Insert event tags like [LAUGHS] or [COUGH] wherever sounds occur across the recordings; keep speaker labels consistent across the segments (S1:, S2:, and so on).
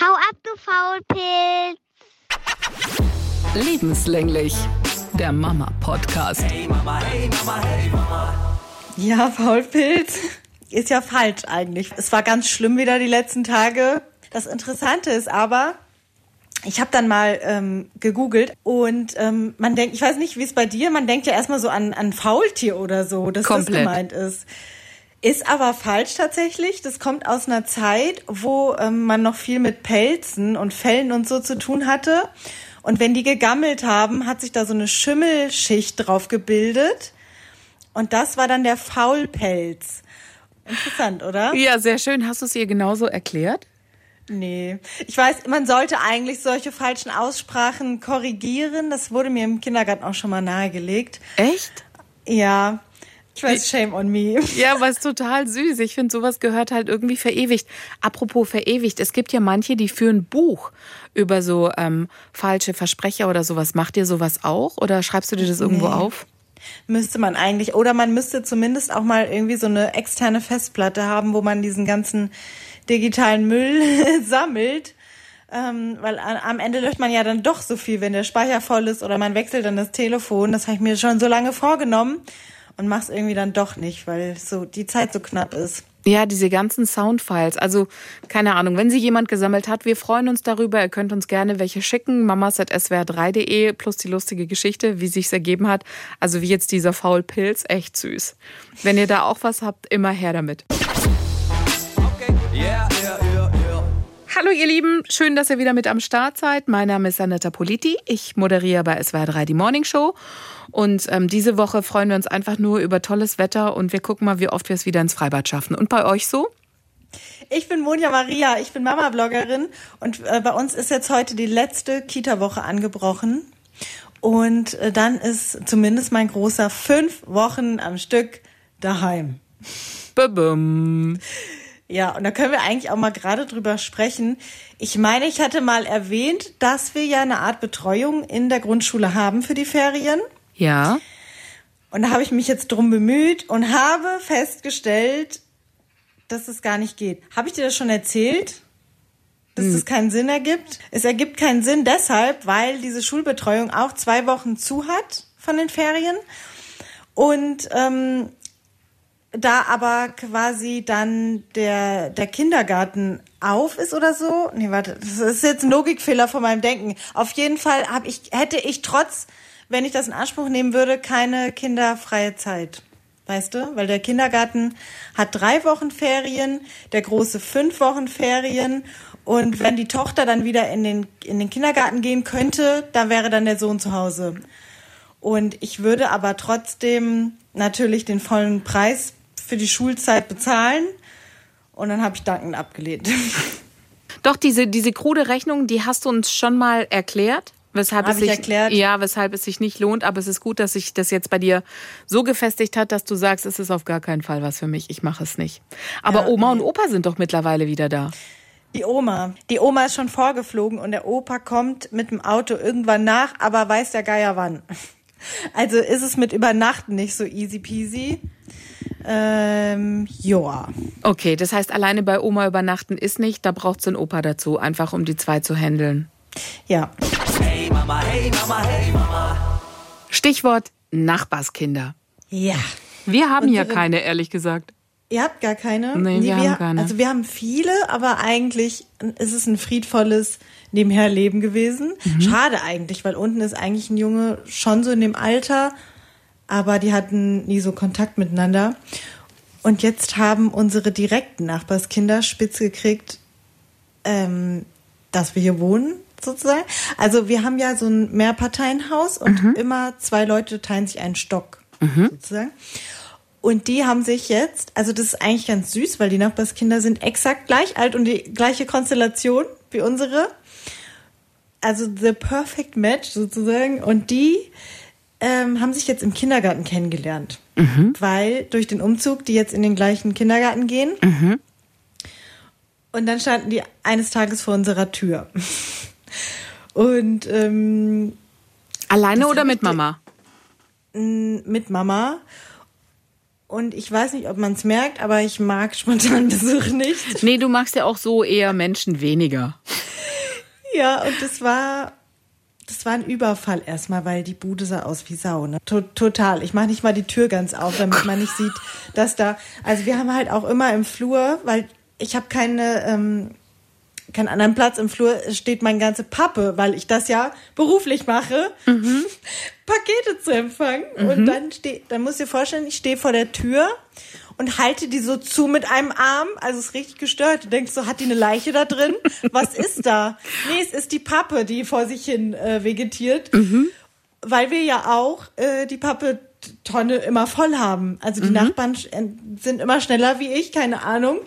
S1: Hau ab, du Faulpilz!
S2: Lebenslänglich, der Mama-Podcast.
S3: Hey Mama, hey Mama, hey Mama.
S4: Ja, Faulpilz ist ja falsch eigentlich. Es war ganz schlimm wieder die letzten Tage. Das Interessante ist aber, ich habe dann mal ähm, gegoogelt und ähm, man denkt, ich weiß nicht, wie es bei dir, man denkt ja erstmal so an, an Faultier oder so, dass
S2: Komplett.
S4: das gemeint ist. Ist aber falsch tatsächlich. Das kommt aus einer Zeit, wo ähm, man noch viel mit Pelzen und Fellen und so zu tun hatte. Und wenn die gegammelt haben, hat sich da so eine Schimmelschicht drauf gebildet. Und das war dann der Faulpelz. Interessant, oder?
S2: Ja, sehr schön. Hast du es ihr genauso erklärt?
S4: Nee. Ich weiß, man sollte eigentlich solche falschen Aussprachen korrigieren. Das wurde mir im Kindergarten auch schon mal nahegelegt.
S2: Echt?
S4: Ja. Ich weiß, shame on me.
S2: Ja, aber es ist total süß. Ich finde, sowas gehört halt irgendwie verewigt. Apropos verewigt, es gibt ja manche, die führen Buch über so ähm, falsche Versprecher oder sowas. Macht ihr sowas auch oder schreibst du dir das irgendwo
S4: Nee.
S2: auf?
S4: Müsste man eigentlich. Oder man müsste zumindest auch mal irgendwie so eine externe Festplatte haben, wo man diesen ganzen digitalen Müll [LAUGHS] sammelt. Ähm, weil am Ende löscht man ja dann doch so viel, wenn der Speicher voll ist oder man wechselt dann das Telefon. Das habe ich mir schon so lange vorgenommen und mach's irgendwie dann doch nicht, weil so die Zeit so knapp ist.
S2: Ja, diese ganzen Soundfiles. Also, keine Ahnung, wenn sie jemand gesammelt hat, wir freuen uns darüber. Ihr könnt uns gerne welche schicken. mamas.swr3.de plus die lustige Geschichte, wie sich's ergeben hat. Also, wie jetzt dieser Faulpilz. Echt süß. Wenn ihr da auch was habt, immer her damit. Hallo ihr Lieben, schön, dass ihr wieder mit am Start seid. Mein Name ist Anetta Politi. Ich moderiere bei SWR3 die Morning Show. Und ähm, diese Woche freuen wir uns einfach nur über tolles Wetter und wir gucken mal, wie oft wir es wieder ins Freibad schaffen. Und bei euch so?
S4: Ich bin Monja Maria, ich bin Mama-Bloggerin und äh, bei uns ist jetzt heute die letzte Kita-Woche angebrochen. Und äh, dann ist zumindest mein Großer fünf Wochen am Stück daheim.
S2: Babum.
S4: Ja, und da können wir eigentlich auch mal gerade drüber sprechen. Ich meine, ich hatte mal erwähnt, dass wir ja eine Art Betreuung in der Grundschule haben für die Ferien.
S2: Ja.
S4: Und da habe ich mich jetzt drum bemüht und habe festgestellt, dass es gar nicht geht. Habe ich dir das schon erzählt? Dass es keinen Sinn ergibt? Es ergibt keinen Sinn deshalb, weil diese Schulbetreuung auch zwei Wochen zu hat von den Ferien. Und ähm, da aber quasi dann der, der Kindergarten auf ist oder so. Nee, warte, das ist jetzt ein Logikfehler von meinem Denken. Auf jeden Fall hab ich, hätte ich trotz, wenn ich das in Anspruch nehmen würde, keine kinderfreie Zeit. Weißt du? Weil der Kindergarten hat drei Wochen Ferien, der große fünf Wochen Ferien. Und wenn die Tochter dann wieder in den, in den Kindergarten gehen könnte, dann wäre dann der Sohn zu Hause. Und ich würde aber trotzdem natürlich den vollen Preis für die Schulzeit bezahlen. Und dann habe ich dankend abgelehnt. [LAUGHS]
S2: Doch, diese, diese krude Rechnung, die hast du uns schon mal erklärt. Weshalb
S4: Hab
S2: es
S4: ich
S2: sich,
S4: erklärt?
S2: Ja, weshalb es sich nicht lohnt. Aber es ist gut, dass sich das jetzt bei dir so gefestigt hat, dass du sagst, es ist auf gar keinen Fall was für mich. Ich mache es nicht. Aber
S4: Ja,
S2: Oma
S4: nee.
S2: und Opa sind doch mittlerweile wieder da.
S4: Die Oma. Die Oma ist schon vorgeflogen und der Opa kommt mit dem Auto irgendwann nach, aber weiß der Geier wann. [LAUGHS] Also ist es mit Übernachten nicht so easy peasy. Ähm, joa.
S2: Okay, das heißt, alleine bei Oma übernachten ist nicht. Da braucht es einen Opa dazu, einfach um die zwei zu handeln.
S4: Ja.
S3: Hey Mama, hey Mama, hey Mama.
S2: Stichwort Nachbarskinder.
S4: Ja.
S2: Wir haben ja keine, ehrlich gesagt.
S4: Ihr habt gar keine?
S2: Nee, wir haben keine.
S4: Also wir haben viele, aber eigentlich ist es ein friedvolles Nebenherleben gewesen.
S2: Mhm.
S4: Schade eigentlich, weil unten ist eigentlich ein Junge schon so in dem Alter, aber die hatten nie so Kontakt miteinander. Und jetzt haben unsere direkten Nachbarskinder spitz gekriegt, ähm, dass wir hier wohnen, sozusagen. Also wir haben ja so ein Mehrparteienhaus und
S2: Mhm.
S4: immer zwei Leute teilen sich einen Stock, sozusagen. Und die haben sich jetzt, also das ist eigentlich ganz süß, weil die Nachbarskinder sind exakt gleich alt und die gleiche Konstellation wie unsere. Also the perfect match sozusagen. Und die ähm, haben sich jetzt im Kindergarten kennengelernt. Weil durch den Umzug die jetzt in den gleichen Kindergarten gehen. Und dann standen die eines Tages vor unserer Tür. Und ähm,
S2: Alleine oder mit Mama?
S4: mit Mama. Und ich weiß nicht, ob man es merkt, aber ich mag spontan [LAUGHS] Besuch nicht.
S2: Nee, du magst ja auch so eher Menschen weniger.
S4: Ja, und das war, das war ein Überfall erstmal, weil die Bude sah aus wie Sau. Ne? To total. Ich mache nicht mal die Tür ganz auf, damit man nicht sieht, dass da. Also wir haben halt auch immer im Flur, weil ich habe keine ähm, keinen anderen Platz im Flur steht meine ganze Pappe, weil ich das ja beruflich mache, mhm. [LAUGHS] Pakete zu empfangen. Mhm. Und dann steh, dann musst du dir vorstellen, ich stehe vor der Tür und halte die so zu mit einem Arm. Also es ist richtig gestört. Du denkst so, hat die eine Leiche da drin? Was ist da? [LAUGHS] Nee, es ist die Pappe, die vor sich hin äh, vegetiert. Mhm. Weil wir ja auch äh, die Pappe Tonne immer voll haben. Also die mhm. Nachbarn sind immer schneller wie ich, keine Ahnung.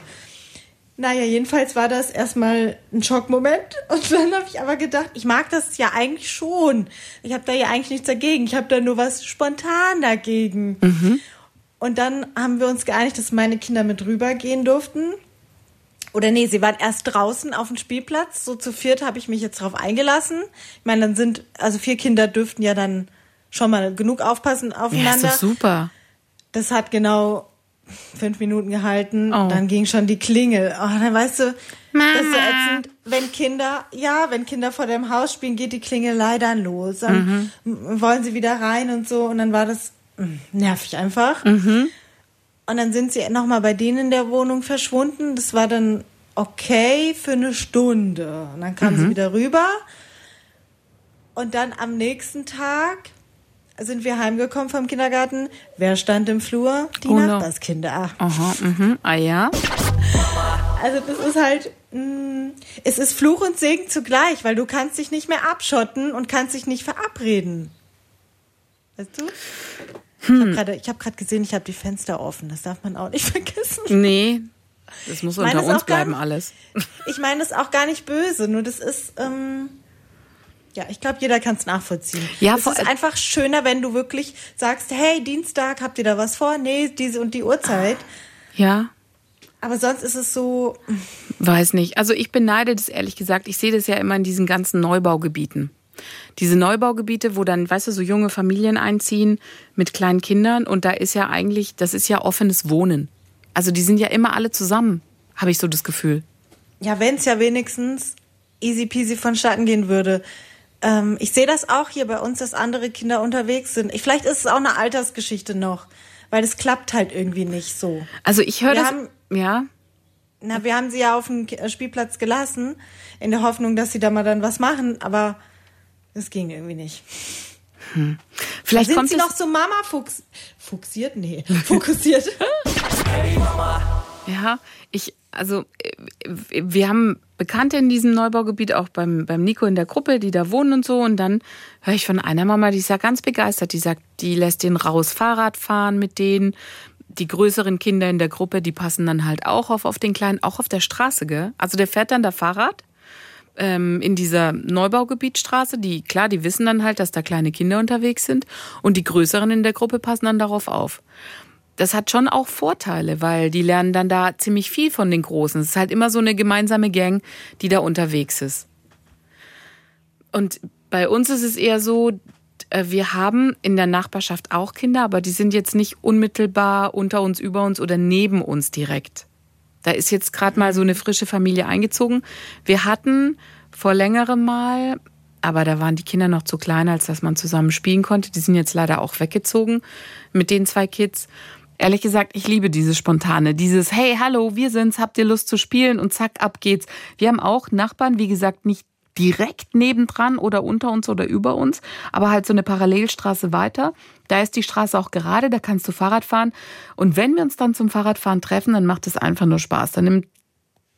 S4: Naja, jedenfalls war das erstmal ein Schockmoment. [LAUGHS] Und dann habe ich aber gedacht, ich mag das ja eigentlich schon. Ich habe da ja eigentlich nichts dagegen. Ich habe da nur was spontan dagegen. Mhm. Und dann haben wir uns geeinigt, dass meine Kinder mit rübergehen durften. Oder nee, sie waren erst draußen auf dem Spielplatz. So zu viert habe ich mich jetzt drauf eingelassen. Ich meine, dann sind, also vier Kinder dürften ja dann schon mal genug aufpassen aufeinander.
S2: Ja, ist doch super.
S4: Das hat genau fünf Minuten gehalten, oh. dann ging schon die Klingel. Oh, dann weißt du, Mama. das ist so ätzend, wenn Kinder, ja, wenn Kinder vor dem Haus spielen, geht die Klingelei dann los. Dann mhm. wollen sie wieder rein und so. Und dann war das nervig einfach. Mhm. Und dann sind sie nochmal bei denen in der Wohnung verschwunden. Das war dann okay für eine Stunde. Und dann kam mhm. sie wieder rüber. Und dann am nächsten Tag sind wir heimgekommen vom Kindergarten. Wer stand im Flur? Die oh Nachbarskinder.
S2: Aha, mhm. Ah ja.
S4: Also das ist halt, mh, mm, es ist Fluch und Segen zugleich, weil du kannst dich nicht mehr abschotten und kannst dich nicht verabreden. Weißt du? Hm. Ich habe gerade gesehen, ich habe die Fenster offen. Das darf man auch nicht [LAUGHS] vergessen.
S2: Nee, das muss unter uns bleiben alles.
S4: Ich meine das auch gar nicht böse, nur das ist... Ähm, ja, ich glaube, jeder kann es nachvollziehen. Ja, es ist einfach schöner, wenn du wirklich sagst, hey, Dienstag, habt ihr da was vor? Nee, diese und die Uhrzeit.
S2: Ja.
S4: Aber sonst ist es so.
S2: Weiß nicht. Also ich beneide das ehrlich gesagt. Ich sehe das ja immer in diesen ganzen Neubaugebieten. Diese Neubaugebiete, wo dann, weißt du, so junge Familien einziehen mit kleinen Kindern und da ist ja eigentlich, das ist ja offenes Wohnen. Also die sind ja immer alle zusammen, habe ich so das Gefühl.
S4: Ja, wenn es ja wenigstens easy peasy vonstatten gehen würde ähm, ich sehe das auch hier bei uns, dass andere Kinder unterwegs sind. Ich, vielleicht ist es auch eine Altersgeschichte noch, weil es klappt halt irgendwie nicht so.
S2: Also ich höre das, haben, ja.
S4: Na, wir haben sie ja auf dem Spielplatz gelassen, in der Hoffnung, dass sie da mal dann was machen, aber es ging irgendwie nicht.
S2: Hm. Vielleicht
S4: sind
S2: kommt
S4: sie noch so Mama fuchs fuchsiert? Nee, [LAUGHS] fokussiert.
S2: hey Mama. Ja, ich, also wir haben Bekannte in diesem Neubaugebiet, auch beim, beim Nico in der Gruppe, die da wohnen und so. Und dann höre ich von einer Mama, die ist ja ganz begeistert. Die sagt, die lässt den raus Fahrrad fahren mit denen. Die größeren Kinder in der Gruppe, die passen dann halt auch auf, auf den Kleinen, auch auf der Straße, gell? Also der fährt dann da Fahrrad ähm, in dieser Neubaugebietstraße. Die, klar, die wissen dann halt, dass da kleine Kinder unterwegs sind. Und die größeren in der Gruppe passen dann darauf auf das hat schon auch Vorteile, weil die lernen dann da ziemlich viel von den Großen. Es ist halt immer so eine gemeinsame Gang, die da unterwegs ist. Und bei uns ist es eher so, äh, wir haben in der Nachbarschaft auch Kinder, aber die sind jetzt nicht unmittelbar unter uns, über uns oder neben uns direkt. Da ist jetzt gerade mal so eine frische Familie eingezogen. Wir hatten vor längerem mal, aber da waren die Kinder noch zu klein, als dass man zusammen spielen konnte. Die sind jetzt leider auch weggezogen mit den zwei Kids. Ehrlich gesagt, ich liebe dieses Spontane, dieses Hey, hallo, wir sind's, habt ihr Lust zu spielen und zack, ab geht's. Wir haben auch Nachbarn, wie gesagt, nicht direkt nebendran oder unter uns oder über uns, aber halt so eine Parallelstraße weiter. Da ist die Straße auch gerade, da kannst du Fahrrad fahren. Und wenn wir uns dann zum Fahrradfahren treffen, dann macht es einfach nur Spaß. Dann nimmt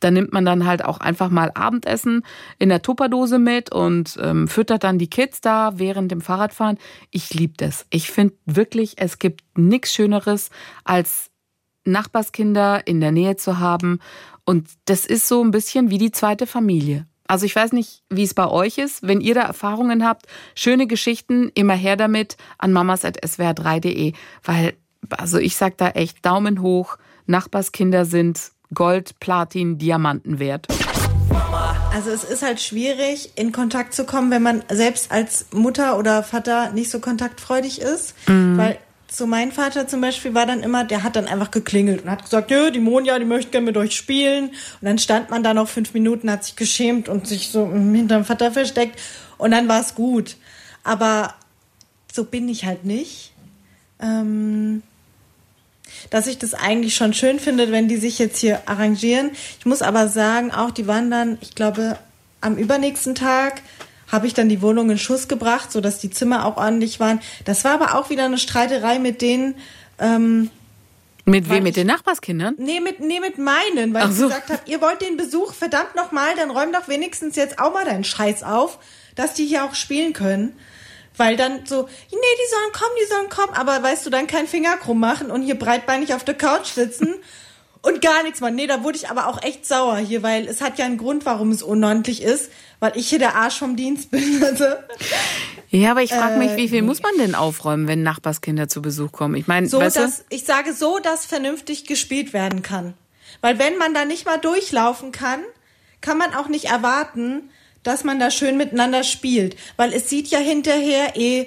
S2: da nimmt man dann halt auch einfach mal Abendessen in der Tupperdose mit und ähm, füttert dann die Kids da während dem Fahrradfahren. Ich liebe das. Ich finde wirklich, es gibt nichts Schöneres, als Nachbarskinder in der Nähe zu haben. Und das ist so ein bisschen wie die zweite Familie. Also ich weiß nicht, wie es bei euch ist. Wenn ihr da Erfahrungen habt, schöne Geschichten, immer her damit an mamas.swr3.de. Weil, also ich sag da echt Daumen hoch. Nachbarskinder sind Gold, Platin, Diamanten wert?
S4: Also es ist halt schwierig, in Kontakt zu kommen, wenn man selbst als Mutter oder Vater nicht so kontaktfreudig ist, mhm. weil so mein Vater zum Beispiel war dann immer, der hat dann einfach geklingelt und hat gesagt, ja, die Monja, die möchte gerne mit euch spielen. Und dann stand man da noch fünf Minuten, hat sich geschämt und sich so hinterm Vater versteckt und dann war es gut. Aber so bin ich halt nicht. Ähm, dass ich das eigentlich schon schön finde, wenn die sich jetzt hier arrangieren. Ich muss aber sagen, auch die waren dann, ich glaube, am übernächsten Tag habe ich dann die Wohnung in Schuss gebracht, sodass die Zimmer auch ordentlich waren. Das war aber auch wieder eine Streiterei mit denen. Ähm,
S2: Mit wem? Mit den Nachbarskindern?
S4: nee, mit, nee, mit meinen, weil
S2: Ach
S4: ich
S2: so.
S4: gesagt habe, ihr wollt den Besuch, verdammt nochmal, dann räum doch wenigstens jetzt auch mal deinen Scheiß auf, dass die hier auch spielen können. Weil dann so, nee, die sollen kommen, die sollen kommen, aber weißt du, dann keinen Finger krumm machen und hier breitbeinig auf der Couch sitzen [LAUGHS] und gar nichts machen. Nee, da wurde ich aber auch echt sauer hier, weil es hat ja einen Grund, warum es unordentlich ist, weil ich hier der Arsch vom Dienst bin. [LAUGHS] Also,
S2: Ja, aber ich frage mich,
S4: Äh,
S2: wie viel
S4: nee.
S2: muss man denn aufräumen, wenn Nachbarskinder zu Besuch kommen? Ich meine,
S4: so,
S2: weißt du?
S4: dass, ich sage so, dass vernünftig gespielt werden kann. Weil wenn man da nicht mal durchlaufen kann, kann man auch nicht erwarten, dass man da schön miteinander spielt. Weil es sieht ja hinterher eh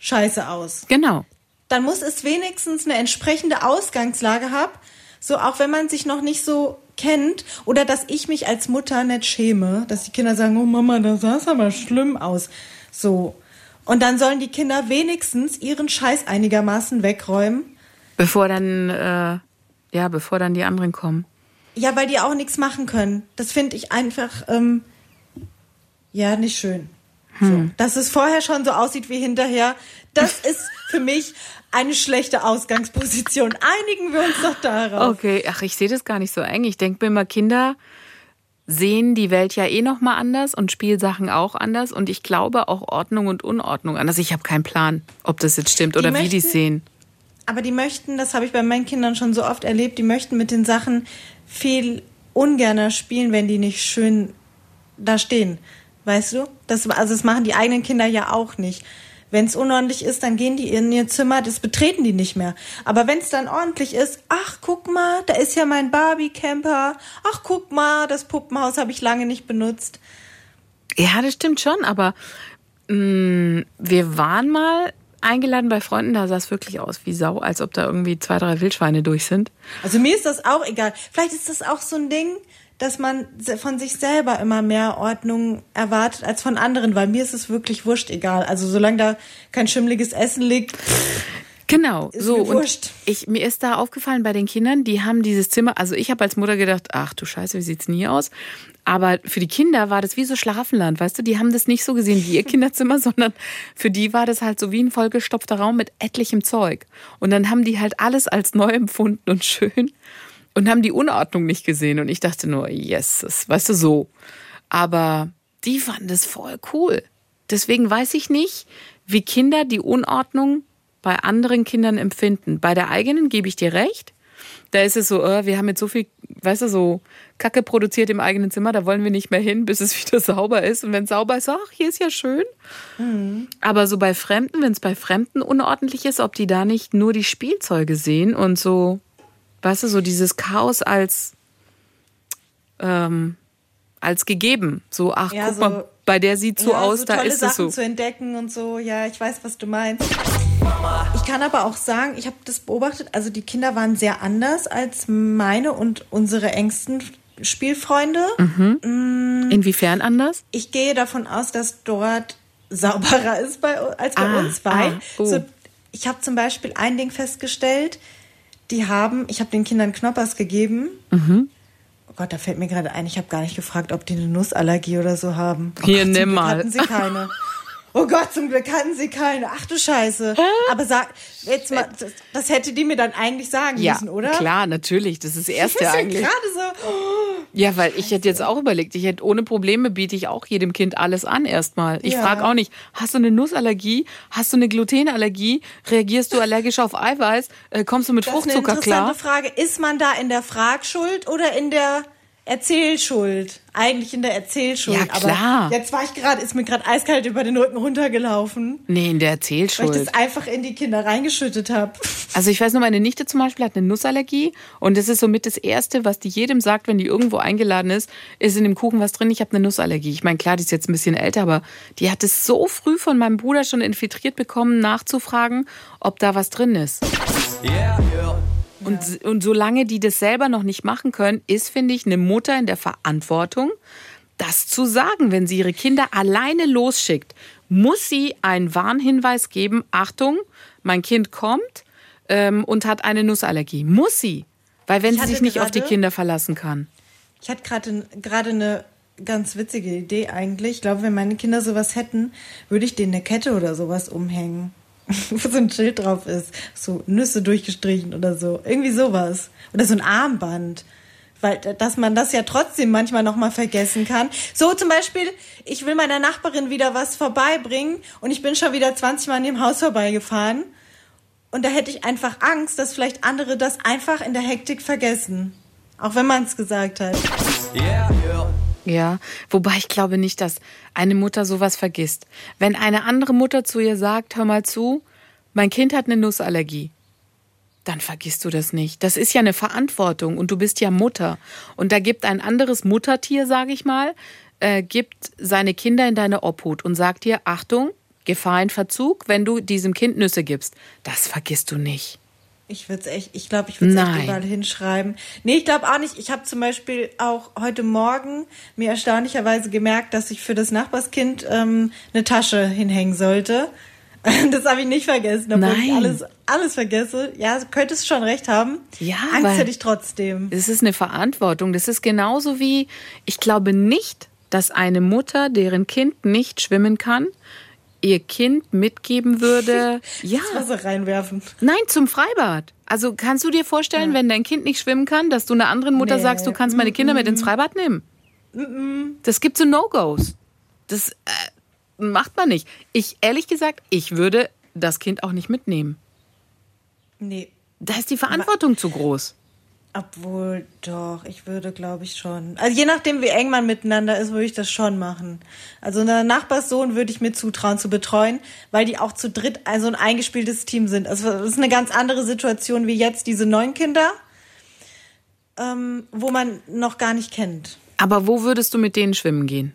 S4: scheiße aus.
S2: Genau.
S4: Dann muss es wenigstens eine entsprechende Ausgangslage haben, so auch wenn man sich noch nicht so kennt oder dass ich mich als Mutter nicht schäme, dass die Kinder sagen, oh Mama, das sah aber schlimm aus. So. Und dann sollen die Kinder wenigstens ihren Scheiß einigermaßen wegräumen.
S2: Bevor dann, äh, ja, bevor dann die anderen kommen.
S4: Ja, weil die auch nichts machen können. Das finde ich einfach, ähm, ja, nicht schön. So. Dass es vorher schon so aussieht wie hinterher, das [LAUGHS] ist für mich eine schlechte Ausgangsposition. Einigen wir uns doch darauf.
S2: Okay, ach, ich sehe das gar nicht so eng. Ich denke mir immer, Kinder sehen die Welt ja eh noch mal anders und Spielsachen auch anders und ich glaube auch Ordnung und Unordnung anders. Ich habe keinen Plan, ob das jetzt stimmt oder wie die es
S4: möchten-
S2: sehen.
S4: Aber die möchten, das habe ich bei meinen Kindern schon so oft erlebt, die möchten mit den Sachen viel ungerner spielen, wenn die nicht schön da stehen. Weißt du? Das, also das machen die eigenen Kinder ja auch nicht. Wenn es unordentlich ist, dann gehen die in ihr Zimmer, das betreten die nicht mehr. Aber wenn es dann ordentlich ist, ach guck mal, da ist ja mein Barbie-Camper. Ach guck mal, das Puppenhaus habe ich lange nicht benutzt.
S2: Ja, das stimmt schon, aber mh, wir waren mal eingeladen bei Freunden, da sah es wirklich aus wie Sau, als ob da irgendwie zwei, drei Wildschweine durch sind.
S4: Also mir ist das auch egal. Vielleicht ist das auch so ein Ding, dass man von sich selber immer mehr Ordnung erwartet als von anderen, weil mir ist es wirklich wurscht egal. Also solange da kein schimmliges Essen liegt,
S2: Genau,
S4: Ist
S2: so
S4: mir
S2: und
S4: wurscht.
S2: ich mir ist da aufgefallen bei den Kindern, die haben dieses Zimmer, also ich habe als Mutter gedacht, ach du Scheiße, wie sieht's denn hier aus? Aber für die Kinder war das wie so Schlafenland, weißt du, die haben das nicht so gesehen wie ihr [LAUGHS] Kinderzimmer, sondern für die war das halt so wie ein vollgestopfter Raum mit etlichem Zeug. Und dann haben die halt alles als neu empfunden und schön und haben die Unordnung nicht gesehen und ich dachte nur, yes, weißt du so. Aber die fanden das voll cool. Deswegen weiß ich nicht, wie Kinder die Unordnung bei anderen Kindern empfinden. Bei der eigenen gebe ich dir recht. Da ist es so, äh, wir haben jetzt so viel, weißt du, so Kacke produziert im eigenen Zimmer, da wollen wir nicht mehr hin, bis es [LAUGHS] wieder sauber ist. Und wenn es sauber ist, ach, hier ist ja schön. Aber so bei Fremden, wenn es bei Fremden unordentlich ist, ob die da nicht nur die Spielzeuge sehen und so, weißt du, so dieses Chaos als, ähm, als gegeben. So, ach,
S4: Ja,
S2: guck
S4: so-
S2: mal, bei der sieht so
S4: ja,
S2: aus,
S4: so
S2: da ist
S4: Sachen
S2: es so.
S4: zu entdecken und so. Ja, ich weiß, was du meinst. Ich kann aber auch sagen, ich habe das beobachtet. Also die Kinder waren sehr anders als meine und unsere engsten Spielfreunde.
S2: Mhm. Inwiefern anders?
S4: Ich gehe davon aus, dass dort sauberer ist bei, als bei
S2: Ah,
S4: uns zwei.
S2: ah, oh.
S4: so, ich habe zum Beispiel ein Ding festgestellt. Die haben, ich habe den Kindern Knoppers gegeben.
S2: Mhm.
S4: Oh Gott, da fällt mir gerade ein, ich habe gar nicht gefragt, ob die eine Nussallergie oder so haben. Oh
S2: Hier,
S4: Gott,
S2: nimm mal.
S4: Hatten sie keine. [LAUGHS] Oh Gott, zum Glück hatten sie keine. Ach du Scheiße. Aber sag, jetzt mal, das, das hätte die mir dann eigentlich sagen
S2: Ja,
S4: müssen, oder?
S2: klar, natürlich. Das ist das
S4: Das
S2: Erste
S4: ja
S2: eigentlich.
S4: gerade so.
S2: Ja, weil ich hätte jetzt auch überlegt, ich hätte ohne Probleme biete ich auch jedem Kind alles an erstmal. Ich
S4: Ja.
S2: frage auch nicht, hast du eine Nussallergie? Hast du eine Glutenallergie? Reagierst du allergisch auf Eiweiß? Äh, kommst du mit
S4: Das ist eine
S2: Fruchtzucker
S4: interessante
S2: klar?
S4: Frage. Ist man da in der Fragschuld oder in der Erzählschuld. Eigentlich in der Erzählschuld.
S2: Ja, klar.
S4: Aber jetzt war ich gerade, ist mir gerade eiskalt über den Rücken runtergelaufen.
S2: Nee, in der
S4: Weil ich
S2: Erzählschuld.
S4: das einfach in die Kinder reingeschüttet habe. [LAUGHS]
S2: Also ich weiß nur, meine Nichte zum Beispiel hat eine Nussallergie und das ist somit das Erste, was die jedem sagt, wenn die irgendwo eingeladen ist, ist in dem Kuchen was drin, ich habe eine Nussallergie. Ich meine, klar, die ist jetzt ein bisschen älter, aber die hat es so früh von meinem Bruder schon infiltriert bekommen, nachzufragen, ob da was drin ist.
S3: Yeah, yeah.
S2: Und, und solange die das selber noch nicht machen können, ist, finde ich, eine Mutter in der Verantwortung, das zu sagen. Wenn sie ihre Kinder alleine losschickt, muss sie einen Warnhinweis geben, Achtung, mein Kind kommt ähm, und hat eine Nussallergie. Muss sie. Weil wenn sie sich nicht auf die Kinder verlassen kann.
S4: Ich hatte gerade gerade eine ganz witzige Idee eigentlich. Ich glaube, wenn meine Kinder sowas hätten, würde ich denen eine Kette oder sowas umhängen. [LAUGHS] Wo so ein Schild drauf ist. So Nüsse durchgestrichen oder so. Irgendwie sowas. Oder so ein Armband. Weil, dass man das ja trotzdem manchmal nochmal vergessen kann. So zum Beispiel, ich will meiner Nachbarin wieder was vorbeibringen und ich bin schon wieder 20 Mal an dem Haus vorbeigefahren. Und da hätte ich einfach Angst, dass vielleicht andere das einfach in der Hektik vergessen. Auch wenn man es gesagt hat.
S3: Yeah.
S2: Ja, wobei ich glaube nicht, dass eine Mutter sowas vergisst. Wenn eine andere Mutter zu ihr sagt, hör mal zu, mein Kind hat eine Nussallergie, dann vergisst du das nicht. Das ist ja eine Verantwortung und du bist ja Mutter. Und da gibt ein anderes Muttertier, sage ich mal, äh, gibt seine Kinder in deine Obhut und sagt dir, Achtung, Gefahr in Verzug, wenn du diesem Kind Nüsse gibst. Das vergisst du nicht.
S4: Ich würde es echt, ich glaube, ich würde es echt überall hinschreiben. Nee, ich glaube auch nicht. Ich habe zum Beispiel auch heute Morgen mir erstaunlicherweise gemerkt, dass ich für das Nachbarskind ähm, eine Tasche hinhängen sollte. [LAUGHS] Das habe ich nicht vergessen, obwohl ich
S2: Nein.
S4: alles, alles vergesse. Ja, du könntest schon recht haben.
S2: Ja,
S4: Angst hätte ich trotzdem.
S2: Das ist eine Verantwortung. Das ist genauso wie, ich glaube nicht, dass eine Mutter, deren Kind nicht schwimmen kann, ihr Kind mitgeben würde, [LAUGHS] ja,
S4: Das Wasser reinwerfen.
S2: nein, zum Freibad. Also kannst du dir vorstellen, wenn dein Kind nicht schwimmen kann, dass du einer anderen Mutter
S4: Nee.
S2: sagst, du kannst meine Kinder mit ins Freibad nehmen? Das gibt so No-Gos. Das äh, macht man nicht. Ich, ehrlich gesagt, ich würde das Kind auch nicht mitnehmen.
S4: Nee.
S2: Da ist die Verantwortung zu groß.
S4: Obwohl, doch, ich würde, glaube ich, schon. Also je nachdem, wie eng man miteinander ist, würde ich das schon machen. Also einen Nachbarssohn würde ich mir zutrauen zu betreuen, weil die auch zu dritt also ein eingespieltes Team sind. Also das ist eine ganz andere Situation wie jetzt diese neun Kinder, ähm, wo man noch gar nicht kennt.
S2: Aber wo würdest du mit denen schwimmen gehen?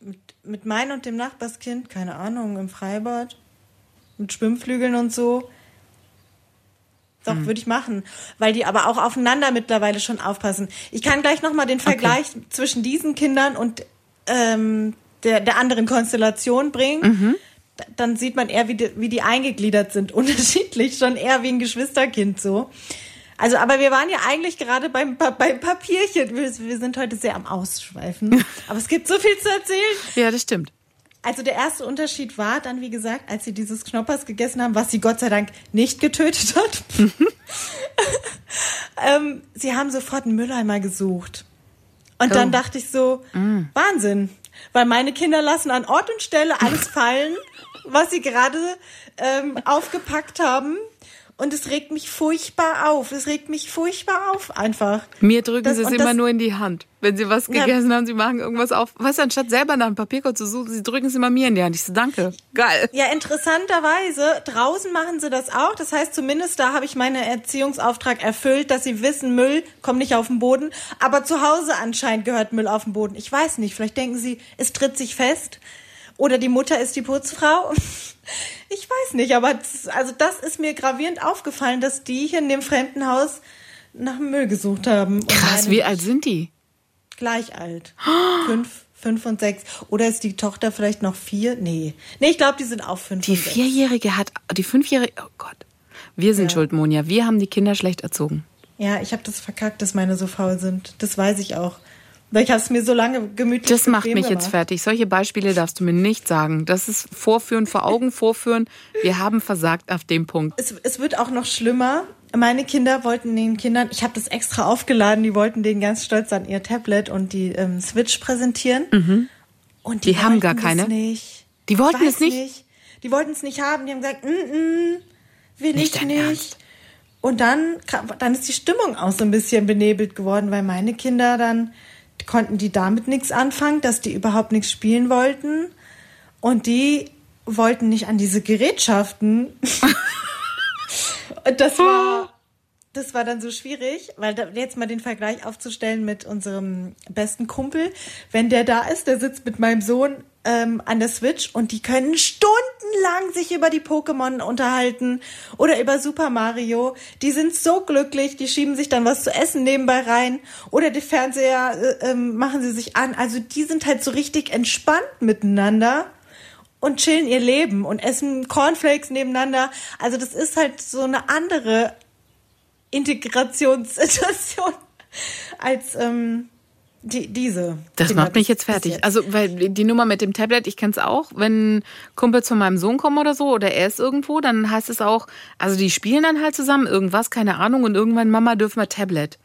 S4: Mit, mit meinem und dem Nachbarskind, keine Ahnung, im Freibad, mit Schwimmflügeln und so. Doch, würde ich machen. Weil die aber auch aufeinander mittlerweile schon aufpassen. Ich kann gleich nochmal den Vergleich zwischen diesen Kindern und ähm, der, der anderen Konstellation bringen. Da- Dann sieht man eher, wie die, wie die eingegliedert sind. [LAUGHS] Unterschiedlich, schon eher wie ein Geschwisterkind so. Also, aber wir waren ja eigentlich gerade beim, beim Papierchen. Wir, wir sind heute sehr am Ausschweifen. [LAUGHS] Aber es gibt so viel zu erzählen.
S2: Ja, das stimmt.
S4: Also der erste Unterschied war dann, wie gesagt, als sie dieses Knoppers gegessen haben, was sie Gott sei Dank nicht getötet hat. [LAUGHS] ähm, sie haben sofort einen Mülleimer gesucht. Und dann
S2: Oh.
S4: dachte ich so, Wahnsinn. Weil meine Kinder lassen an Ort und Stelle alles fallen, was sie gerade ähm, aufgepackt haben. Und es regt mich furchtbar auf. Es regt mich furchtbar auf einfach.
S2: Mir drücken
S4: Das-
S2: sie es immer
S4: das-
S2: nur in die Hand. Wenn sie was
S4: Ja.
S2: gegessen haben, sie machen irgendwas auf. Was, anstatt selber nach einem Papierkorb zu suchen, sie drücken es immer mir in die Hand. Ich so, danke. Geil.
S4: Ja, interessanterweise, draußen machen sie das auch. Das heißt, zumindest da habe ich meinen Erziehungsauftrag erfüllt, dass sie wissen, Müll kommt nicht auf den Boden. Aber zu Hause anscheinend gehört Müll auf den Boden. Ich weiß nicht, vielleicht denken sie, es tritt sich fest. Oder die Mutter ist die Putzfrau. [LAUGHS] Ich weiß nicht, aber das, also das ist mir gravierend aufgefallen, dass die hier in dem fremden Haus nach Müll gesucht haben.
S2: Krass, wie alt sind die?
S4: Gleich alt. Fünf, fünf und sechs. Oder ist die Tochter vielleicht noch vier? Nee. Nee, ich glaube, die sind auch fünf
S2: Die. Vierjährige hat, die Fünfjährige, oh Gott. Wir sind schuld, Monja. Wir haben die Kinder schlecht erzogen.
S4: Ja, ich habe das verkackt, dass meine so faul sind. Das weiß ich auch. Weil ich habe es mir so lange gemütlich
S2: Das macht mich jetzt fertig. Solche Beispiele darfst du mir nicht sagen. Das ist Vorführen, vor Augen vorführen. Wir haben versagt auf dem Punkt.
S4: Es, es wird auch noch schlimmer. Meine Kinder wollten den Kindern, ich habe das extra aufgeladen, die wollten denen ganz stolz an ihr Tablet und die ähm, Switch präsentieren. Und die,
S2: Mhm. Die haben gar
S4: wollten
S2: keine?
S4: Nicht.
S2: Die wollten es
S4: weiß
S2: nicht?
S4: Die wollten es nicht haben. Die haben gesagt, mm, mm, will
S2: Nicht
S4: ich nicht.
S2: Ernst?
S4: Und dann, dann ist die Stimmung auch so ein bisschen benebelt geworden, weil meine Kinder dann konnten die damit nichts anfangen, dass die überhaupt nichts spielen wollten. Und die wollten nicht an diese Gerätschaften. Und [LAUGHS] das war, [LAUGHS] das war dann so schwierig, weil da, jetzt mal den Vergleich aufzustellen mit unserem besten Kumpel, wenn der da ist, der sitzt mit meinem Sohn ähm, an der Switch und die können stundenlang sich über die Pokémon unterhalten oder über Super Mario. Die sind so glücklich, die schieben sich dann was zu essen nebenbei rein oder die Fernseher äh, ähm, machen sie sich an. Also die sind halt so richtig entspannt miteinander und chillen ihr Leben und essen Cornflakes nebeneinander. Also das ist halt so eine andere Integrationssituation [LAUGHS] als ähm, die, diese.
S2: Das
S4: Kinder
S2: macht mich jetzt fertig.
S4: jetzt.
S2: Also, weil die Nummer mit dem Tablet, ich kenne es auch, wenn Kumpels von meinem Sohn kommen oder so, oder er ist irgendwo, dann heißt es auch, also die spielen dann halt zusammen irgendwas, keine Ahnung, und irgendwann, Mama, dürfen wir Tablet.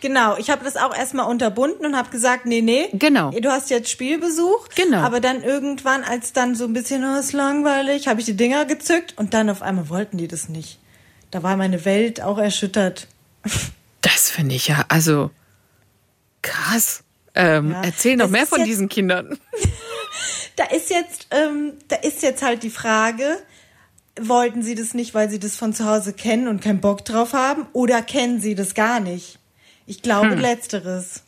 S4: Genau, ich habe das auch erstmal unterbunden und habe gesagt, nee, nee.
S2: Genau.
S4: Du hast jetzt Spielbesuch.
S2: Genau.
S4: Aber dann irgendwann, als dann so ein bisschen, oh, ist langweilig, habe ich die Dinger gezückt und dann auf einmal wollten die das nicht. Da war meine Welt auch erschüttert.
S2: Das finde ich ja, also krass. Ähm,
S4: Ja,
S2: erzähl noch
S4: das
S2: mehr von
S4: jetzt-
S2: diesen Kindern. [LAUGHS]
S4: Da ist jetzt, ähm, da ist jetzt halt die Frage, wollten sie das nicht, weil sie das von zu Hause kennen und keinen Bock drauf haben, oder kennen sie das gar nicht? Ich glaube
S2: Hm.
S4: letzteres.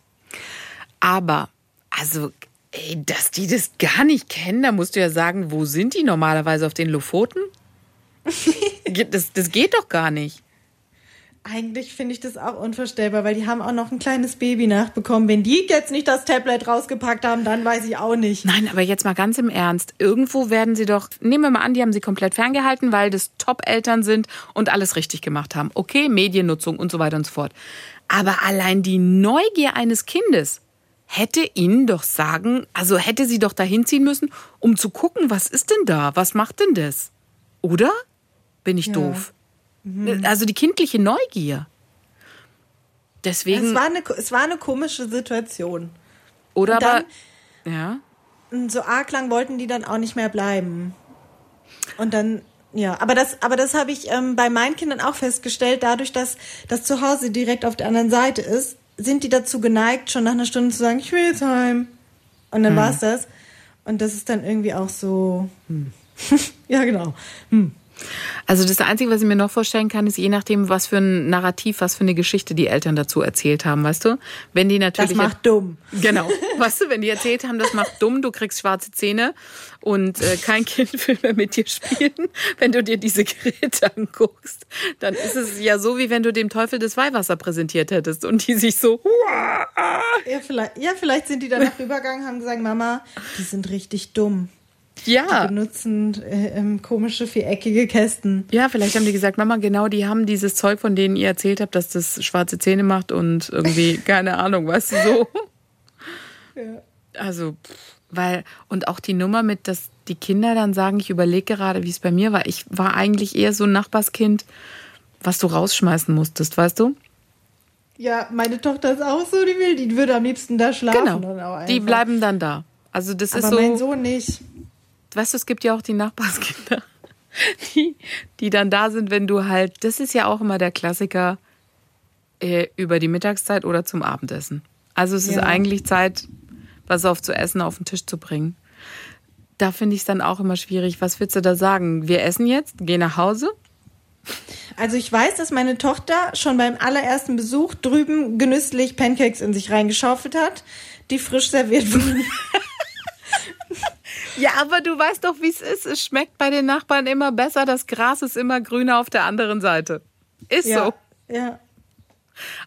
S2: Aber, also, ey, dass die das gar nicht kennen, da musst du ja sagen, wo sind die normalerweise auf den Lofoten? [LAUGHS] das, das geht doch gar nicht.
S4: Eigentlich finde ich das auch unvorstellbar, weil die haben auch noch ein kleines Baby nachbekommen. Wenn die jetzt nicht das Tablet rausgepackt haben, dann weiß ich auch nicht.
S2: Nein, aber jetzt mal ganz im Ernst. Irgendwo werden sie doch, nehmen wir mal an, die haben sie komplett ferngehalten, weil das Top-Eltern sind und alles richtig gemacht haben. Okay, Mediennutzung und so weiter und so fort. Aber allein die Neugier eines Kindes hätte ihnen doch sagen, also hätte sie doch dahin ziehen müssen, um zu gucken, was ist denn da? Was macht denn das? Oder? Bin ich doof? Also die kindliche Neugier. Deswegen,
S4: Es war, eine, es war eine komische Situation.
S2: oder
S4: und
S2: aber, ja.
S4: So arg lang wollten die dann auch nicht mehr bleiben. Und dann, ja, aber das, aber das habe ich ähm, bei meinen Kindern auch festgestellt, dadurch, dass das zu Hause direkt auf der anderen Seite ist, sind die dazu geneigt, schon nach einer Stunde zu sagen, ich will jetzt heim. Und dann war's das. Und das ist dann irgendwie auch so, hm. [LAUGHS] ja, genau. Hm.
S2: Also das Einzige, was ich mir noch vorstellen kann, ist je nachdem, was für ein Narrativ, was für eine Geschichte die Eltern dazu erzählt haben, weißt du? Wenn die natürlich
S4: Das macht dumm. [LAUGHS]
S2: Genau. Weißt du, wenn die erzählt haben, das macht dumm, du kriegst schwarze Zähne und äh, kein Kind will mehr mit dir spielen, [LAUGHS] wenn du dir diese Geräte anguckst, dann ist es ja so, wie wenn du dem Teufel das Weihwasser präsentiert hättest und die sich so,
S4: Ja, vielleicht, ja, vielleicht sind die danach [LAUGHS] rübergegangen und haben gesagt, Mama, die sind richtig dumm. Die
S2: ja.
S4: benutzen äh, ähm, komische viereckige Kästen.
S2: Ja, vielleicht haben die gesagt, Mama, genau, die haben dieses Zeug, von denen ihr erzählt habt, dass das schwarze Zähne macht und irgendwie, [LAUGHS] keine Ahnung, weißt du, so. Also, pff, weil, und auch die Nummer mit, dass die Kinder dann sagen, ich überlege gerade, wie es bei mir war. Ich war eigentlich eher so ein Nachbarskind, was du rausschmeißen musstest, weißt du?
S4: Ja, meine Tochter ist auch so, die will, die würde am liebsten da schlafen.
S2: Genau. Die bleiben dann da. Also, das ist
S4: Aber
S2: so.
S4: mein Sohn nicht.
S2: Weißt du, es gibt ja auch die Nachbarskinder, [LAUGHS] die, die dann da sind, wenn du halt, das ist ja auch immer der Klassiker äh, über die Mittagszeit oder zum Abendessen. Also es ist
S4: Ja.
S2: eigentlich Zeit, was auf zu essen auf den Tisch zu bringen. Da finde ich es dann auch immer schwierig. Was willst du da sagen? Wir essen jetzt, gehen nach Hause?
S4: Also ich weiß, dass meine Tochter schon beim allerersten Besuch drüben genüsslich Pancakes in sich reingeschaufelt hat, die frisch serviert wurden. [LAUGHS]
S2: Ja, aber du weißt doch, wie es ist. Es schmeckt bei den Nachbarn immer besser. Das Gras ist immer grüner auf der anderen Seite. Ist
S4: ja,
S2: so.
S4: ja.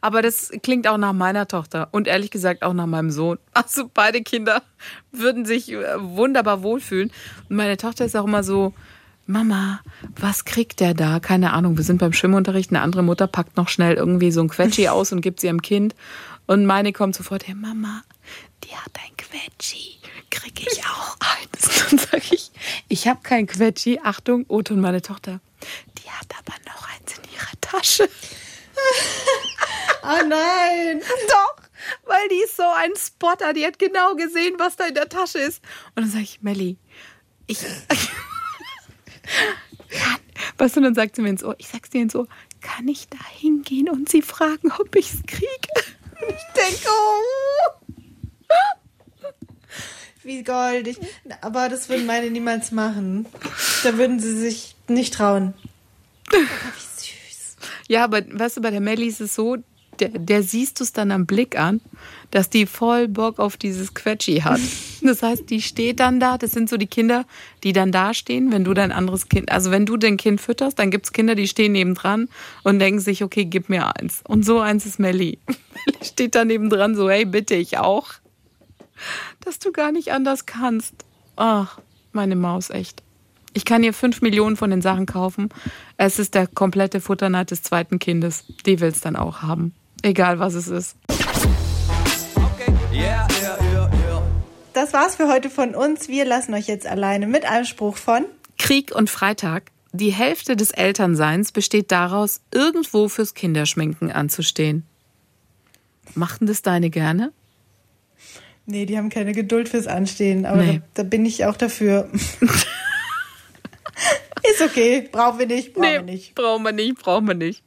S2: Aber das klingt auch nach meiner Tochter und ehrlich gesagt auch nach meinem Sohn. Also beide Kinder würden sich äh, wunderbar wohlfühlen. Und meine Tochter ist auch immer so, Mama, was kriegt der da? Keine Ahnung, wir sind beim Schwimmunterricht, eine andere Mutter packt noch schnell irgendwie so ein Quetschi [LAUGHS] aus und gibt sie ihrem Kind. Und meine kommt sofort, hey Mama, die hat ein Quetschi. Krieg ich auch eins? [LAUGHS] Dann sage ich, ich habe kein Quetschi. Achtung, Otto und meine Tochter, die hat aber noch eins in ihrer Tasche.
S4: Ah [LAUGHS] nein.
S2: Doch, weil die ist so ein Spotter, die hat genau gesehen, was da in der Tasche ist. Und dann sage ich, Melli, ich. Weißt du, dann sagt sie mir ins Ohr, ich sag's dir ins Ohr, kann ich da hingehen und sie fragen, ob [LAUGHS] ich es kriege?
S4: Ich denke, oh. Wie goldig. Aber das würden meine niemals machen. Da würden sie sich nicht trauen. Aber wie süß.
S2: Ja, aber weißt du, bei der Melli ist es so, der, der siehst du es dann am Blick an, dass die voll Bock auf dieses Quetschi hat. [LAUGHS] Das heißt, die steht dann da, das sind so die Kinder, die dann da stehen, wenn du dein anderes Kind, also wenn du dein Kind fütterst, dann gibt's Kinder, die stehen nebendran und denken sich, okay, gib mir eins. Und so eins ist Melli. [LAUGHS] Melli steht da nebendran so, hey, bitte, ich auch. Dass du gar nicht anders kannst. Ach, meine Maus, echt. Ich kann ihr fünf Millionen von den Sachen kaufen. Es ist der komplette Futterneid des zweiten Kindes. Die will's dann auch haben. Egal was es ist.
S3: Okay, yeah, yeah, yeah, yeah.
S4: Das war's für heute von uns. Wir lassen euch jetzt alleine mit einem Spruch von.
S2: Krieg und Freitag. Die Hälfte des Elternseins besteht daraus, irgendwo fürs Kinderschminken anzustehen. Machten das deine gerne?
S4: Nee, die haben keine Geduld fürs Anstehen, aber
S2: Nee.
S4: da, da bin ich auch dafür. [LAUGHS] Ist okay, brauchen wir nicht, brauchen wir nicht.
S2: brauchen wir nicht, brauchen wir nicht.